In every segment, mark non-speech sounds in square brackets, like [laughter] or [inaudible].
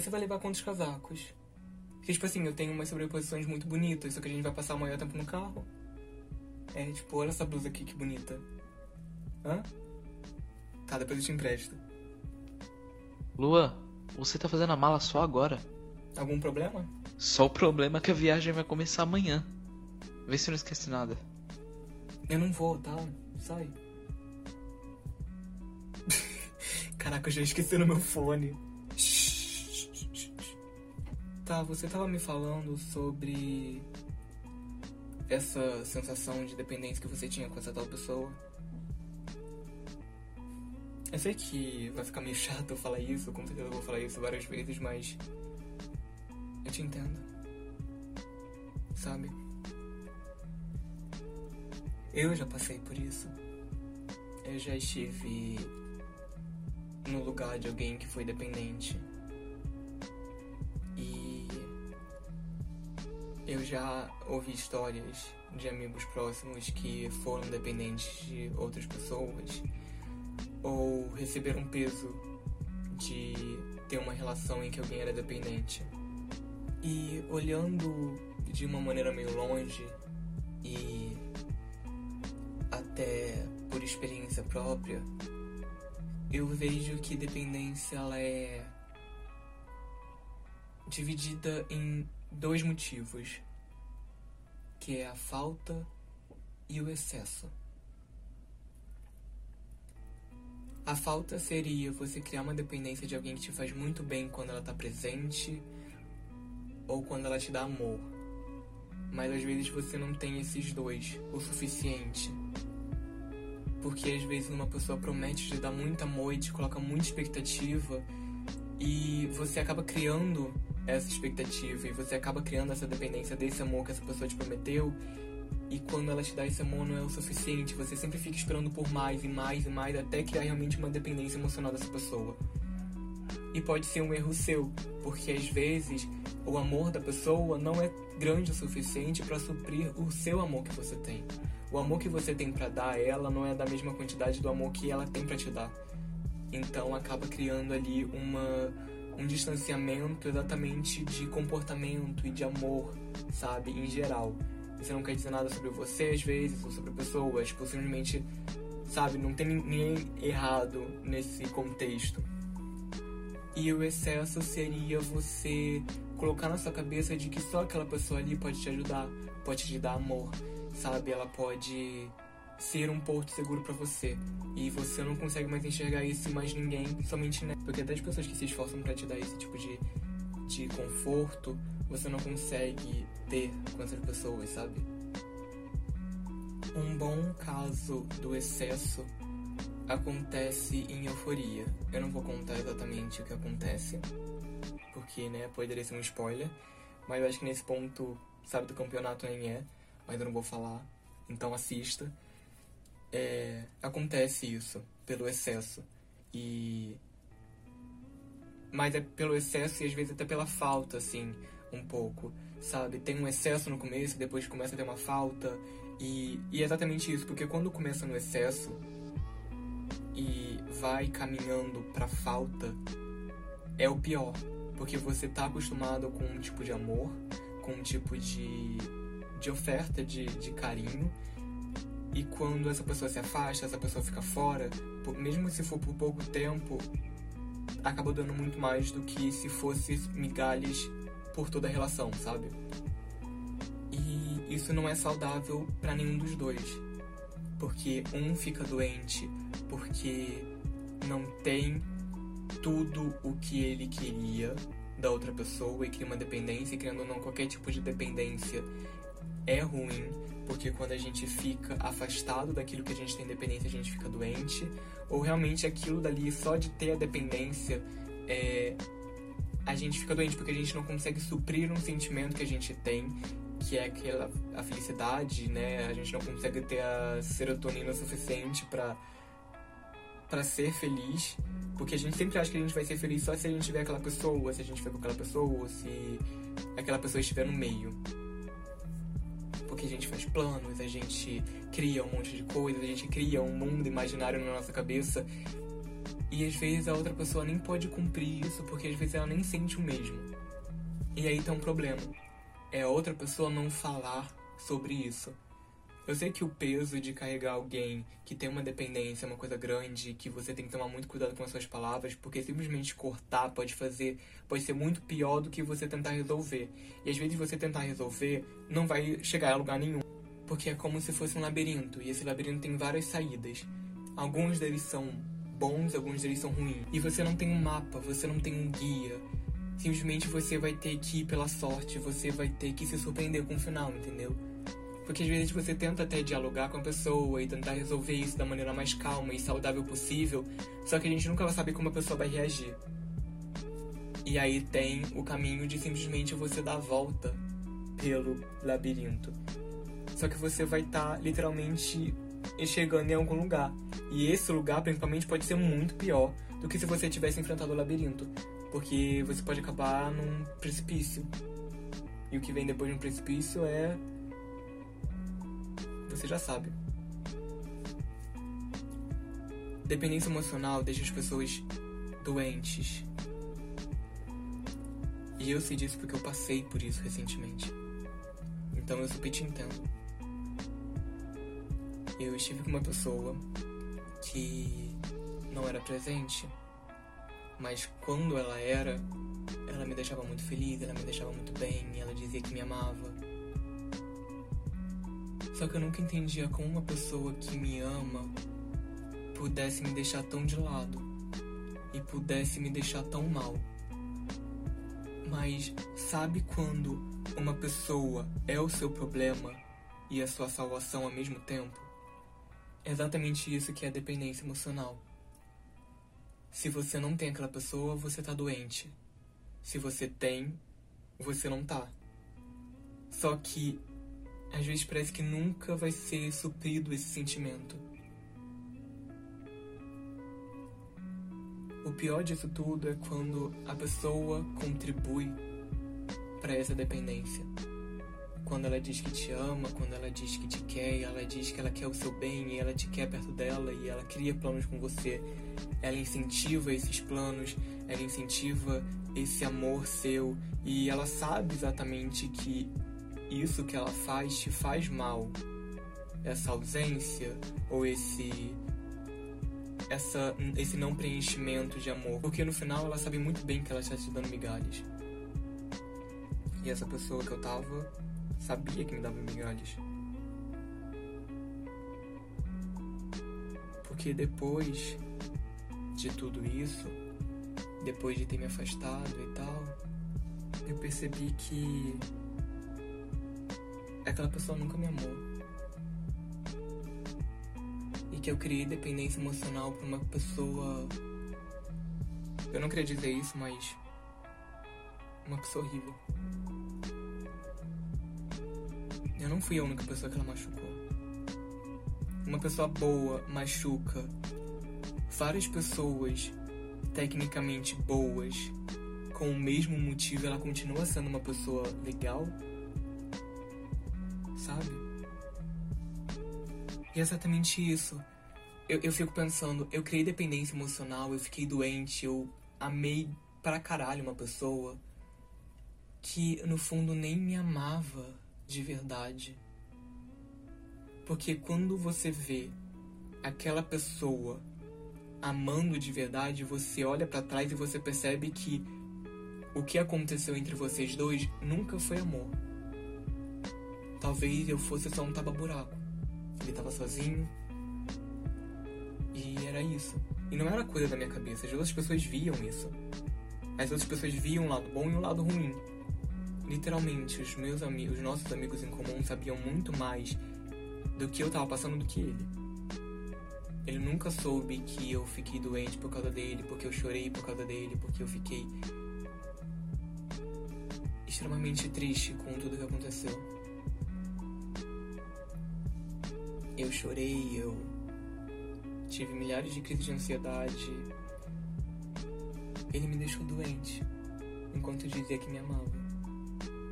você vai levar quantos casacos? Porque, tipo assim, eu tenho umas sobreposições muito bonitas, só que a gente vai passar o maior tempo no carro. É, tipo, olha essa blusa aqui, que bonita. Hã? Tá, depois eu te empresto. Lua, você tá fazendo a mala só agora. Algum problema? Só o problema é que a viagem vai começar amanhã. Vê se não esquece nada. Eu não vou, tá? Sai. [laughs] Caraca, eu já esqueci no meu fone. Tá, você tava me falando sobre essa sensação de dependência que você tinha com essa tal pessoa. Eu sei que vai ficar meio [laughs] chato eu falar isso, com certeza eu vou falar isso várias vezes, mas eu te entendo. Sabe? Eu já passei por isso. Eu já estive no lugar de alguém que foi dependente. Já ouvi histórias de amigos próximos que foram dependentes de outras pessoas ou receberam peso de ter uma relação em que alguém era dependente. E olhando de uma maneira meio longe e até por experiência própria, eu vejo que dependência ela é dividida em dois motivos, que é a falta e o excesso. A falta seria você criar uma dependência de alguém que te faz muito bem quando ela está presente ou quando ela te dá amor. Mas às vezes você não tem esses dois o suficiente. Porque às vezes uma pessoa promete te dar muito amor e te coloca muita expectativa e você acaba criando essa expectativa e você acaba criando essa dependência desse amor que essa pessoa te prometeu e quando ela te dá esse amor não é o suficiente, você sempre fica esperando por mais e mais e mais até criar realmente uma dependência emocional dessa pessoa. E pode ser um erro seu, porque às vezes o amor da pessoa não é grande o suficiente para suprir o seu amor que você tem. O amor que você tem para dar a ela não é da mesma quantidade do amor que ela tem para te dar. Então acaba criando ali uma um distanciamento exatamente de comportamento e de amor, sabe, em geral. Isso não quer dizer nada sobre você às vezes, ou sobre pessoas, tipo, simplesmente, sabe, não tem ninguém errado nesse contexto. E o excesso seria você colocar na sua cabeça de que só aquela pessoa ali pode te ajudar, pode te dar amor, sabe? Ela pode ser um porto seguro para você. E você não consegue mais enxergar isso em mais ninguém, somente né? Porque até as pessoas que se esforçam para te dar esse tipo de, de conforto, você não consegue ter com essas pessoas, sabe? Um bom caso do excesso acontece em euforia. Eu não vou contar exatamente o que acontece, porque, né, poderia ser um spoiler, mas eu acho que nesse ponto, sabe, do campeonato nem é, mas eu não vou falar, então assista. É, acontece isso pelo excesso. E mas é pelo excesso e às vezes até pela falta assim um pouco sabe? Tem um excesso no começo depois começa a ter uma falta. E, e é exatamente isso porque quando começa no excesso e vai caminhando para falta é o pior. Porque você tá acostumado com um tipo de amor com um tipo de de oferta de, de carinho e quando essa pessoa se afasta, essa pessoa fica fora, mesmo se for por pouco tempo, acaba dando muito mais do que se fosse migalhas por toda a relação, sabe? E isso não é saudável para nenhum dos dois. Porque um fica doente porque não tem tudo o que ele queria da outra pessoa e cria uma dependência, e criando ou não qualquer tipo de dependência é ruim, porque quando a gente fica afastado daquilo que a gente tem dependência, a gente fica doente, ou realmente aquilo dali, só de ter a dependência, é, a gente fica doente porque a gente não consegue suprir um sentimento que a gente tem, que é aquela a felicidade, né? A gente não consegue ter a serotonina suficiente para para ser feliz, porque a gente sempre acha que a gente vai ser feliz só se a gente tiver aquela pessoa, se a gente for com aquela pessoa, se aquela pessoa estiver no meio porque a gente faz planos, a gente cria um monte de coisas, a gente cria um mundo imaginário na nossa cabeça E às vezes a outra pessoa nem pode cumprir isso porque às vezes ela nem sente o mesmo. E aí tem um problema. É a outra pessoa não falar sobre isso. Eu sei que o peso de carregar alguém que tem uma dependência é uma coisa grande, que você tem que tomar muito cuidado com as suas palavras, porque simplesmente cortar pode fazer, pode ser muito pior do que você tentar resolver. E às vezes você tentar resolver não vai chegar a lugar nenhum, porque é como se fosse um labirinto, e esse labirinto tem várias saídas. Alguns deles são bons, alguns deles são ruins. E você não tem um mapa, você não tem um guia. Simplesmente você vai ter que ir pela sorte, você vai ter que se surpreender com o final, entendeu? Porque às vezes você tenta até dialogar com a pessoa e tentar resolver isso da maneira mais calma e saudável possível, só que a gente nunca vai saber como a pessoa vai reagir. E aí tem o caminho de simplesmente você dar a volta pelo labirinto. Só que você vai estar tá, literalmente chegando em algum lugar. E esse lugar, principalmente, pode ser muito pior do que se você tivesse enfrentado o labirinto. Porque você pode acabar num precipício. E o que vem depois de um precipício é você já sabe. Dependência emocional deixa as pessoas doentes. E eu sei disso porque eu passei por isso recentemente. Então eu super te entendo. Eu estive com uma pessoa que não era presente, mas quando ela era, ela me deixava muito feliz, ela me deixava muito bem, ela dizia que me amava. Só que eu nunca entendia como uma pessoa que me ama pudesse me deixar tão de lado e pudesse me deixar tão mal. Mas sabe quando uma pessoa é o seu problema e a sua salvação ao mesmo tempo? É exatamente isso que é dependência emocional. Se você não tem aquela pessoa, você tá doente. Se você tem, você não tá. Só que às vezes parece que nunca vai ser suprido esse sentimento. O pior disso tudo é quando a pessoa contribui para essa dependência. Quando ela diz que te ama, quando ela diz que te quer, ela diz que ela quer o seu bem e ela te quer perto dela e ela cria planos com você. Ela incentiva esses planos, ela incentiva esse amor seu e ela sabe exatamente que isso que ela faz te faz mal. Essa ausência ou esse essa esse não preenchimento de amor, porque no final ela sabe muito bem que ela está te dando migalhas. E essa pessoa que eu tava sabia que me dava migalhas. Porque depois de tudo isso, depois de ter me afastado e tal, eu percebi que aquela pessoa nunca me amou. E que eu criei dependência emocional pra uma pessoa. Eu não queria dizer isso, mas. Uma pessoa horrível. Eu não fui a única pessoa que ela machucou. Uma pessoa boa machuca várias pessoas tecnicamente boas com o mesmo motivo, ela continua sendo uma pessoa legal sabe? E é exatamente isso. Eu, eu fico pensando, eu criei dependência emocional, eu fiquei doente, eu amei pra caralho uma pessoa que no fundo nem me amava de verdade. Porque quando você vê aquela pessoa amando de verdade, você olha para trás e você percebe que o que aconteceu entre vocês dois nunca foi amor. Talvez eu fosse só um tapa-buraco. Ele tava sozinho. E era isso. E não era coisa da minha cabeça, as outras pessoas viam isso. As outras pessoas viam o lado bom e o lado ruim. Literalmente, os meus amigos, os nossos amigos em comum sabiam muito mais do que eu tava passando do que ele. Ele nunca soube que eu fiquei doente por causa dele, porque eu chorei por causa dele, porque eu fiquei extremamente triste com tudo que aconteceu. Eu chorei, eu tive milhares de crises de ansiedade. Ele me deixou doente enquanto dizia que me amava,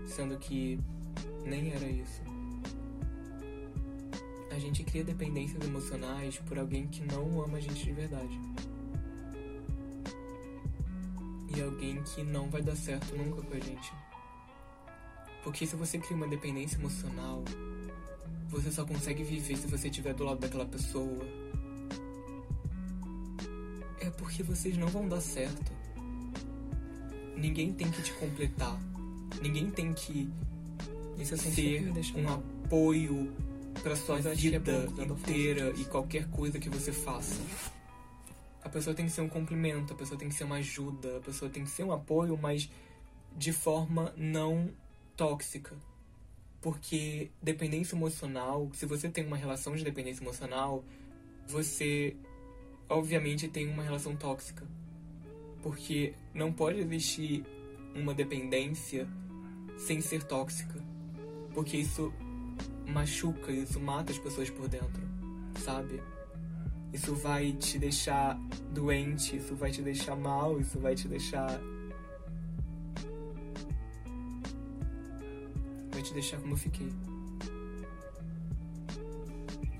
sendo que nem era isso. A gente cria dependências emocionais por alguém que não ama a gente de verdade. e alguém que não vai dar certo nunca com a gente. Porque se você cria uma dependência emocional, você só consegue viver se você estiver do lado daquela pessoa. É porque vocês não vão dar certo. Ninguém tem que te completar. Ninguém tem que Isso ser um mal. apoio pra sua Mas é vida falo inteira e qualquer coisa que você faça. A pessoa tem que ser um complemento, a pessoa tem que ser uma ajuda, a pessoa tem que ser um apoio, mas de forma não tóxica. Porque dependência emocional, se você tem uma relação de dependência emocional, você obviamente tem uma relação tóxica. Porque não pode existir uma dependência sem ser tóxica. Porque isso machuca, isso mata as pessoas por dentro, sabe? Isso vai te deixar doente, isso vai te deixar mal, isso vai te deixar. Te deixar como eu fiquei.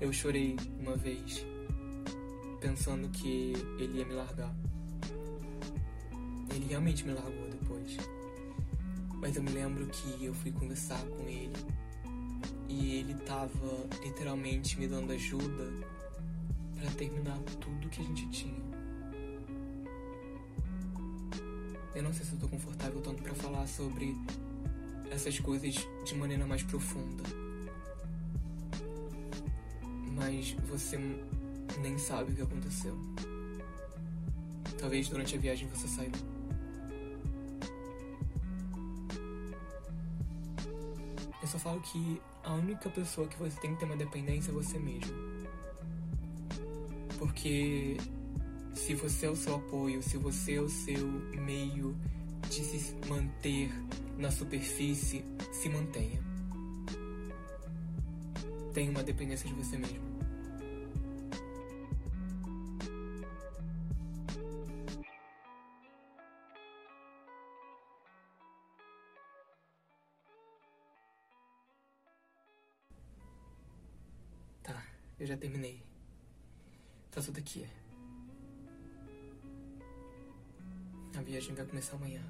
Eu chorei uma vez, pensando que ele ia me largar. Ele realmente me largou depois. Mas eu me lembro que eu fui conversar com ele e ele tava literalmente me dando ajuda pra terminar tudo que a gente tinha. Eu não sei se eu tô confortável tanto pra falar sobre essas coisas de maneira mais profunda. Mas você nem sabe o que aconteceu. Talvez durante a viagem você saiba. Eu só falo que a única pessoa que você tem que ter uma dependência é você mesmo. Porque se você é o seu apoio, se você é o seu meio de se manter na superfície, se mantenha. Tenha uma dependência de você mesmo. Tá, eu já terminei. Tá tudo aqui. Viagem vai começar amanhã.